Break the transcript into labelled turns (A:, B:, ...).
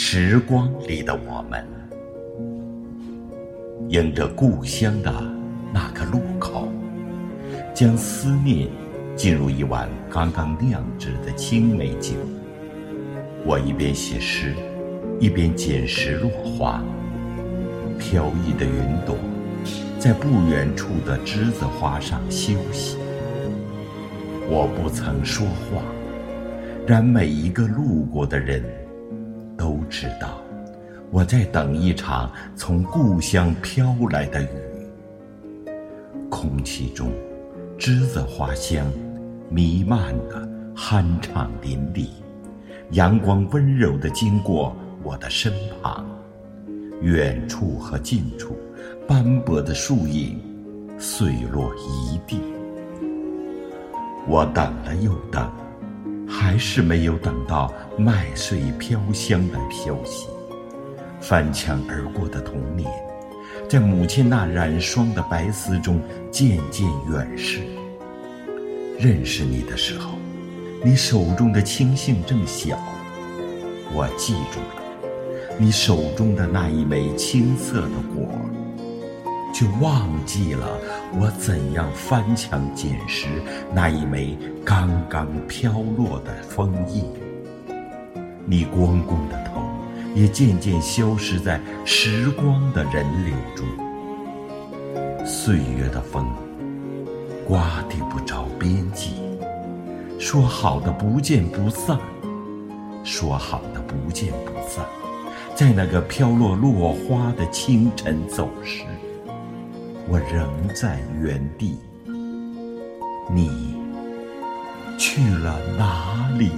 A: 时光里的我们，迎着故乡的那个路口，将思念进入一碗刚刚酿制的青梅酒。我一边写诗，一边捡拾落花。飘逸的云朵，在不远处的栀子花上休息。我不曾说话，然每一个路过的人。知道，我在等一场从故乡飘来的雨。空气中，栀子花香弥漫的酣畅淋漓，阳光温柔地经过我的身旁，远处和近处，斑驳的树影碎落一地。我等了又等。还是没有等到麦穗飘香的消息。翻墙而过的童年，在母亲那染霜的白丝中渐渐远逝。认识你的时候，你手中的青杏正小，我记住了你手中的那一枚青涩的果。却忘记了我怎样翻墙捡拾那一枚刚刚飘落的枫叶。你光公的头也渐渐消失在时光的人流中。岁月的风，刮地不着边际。说好的不见不散，说好的不见不散，在那个飘落落花的清晨走失。我仍在原地，你去了哪里？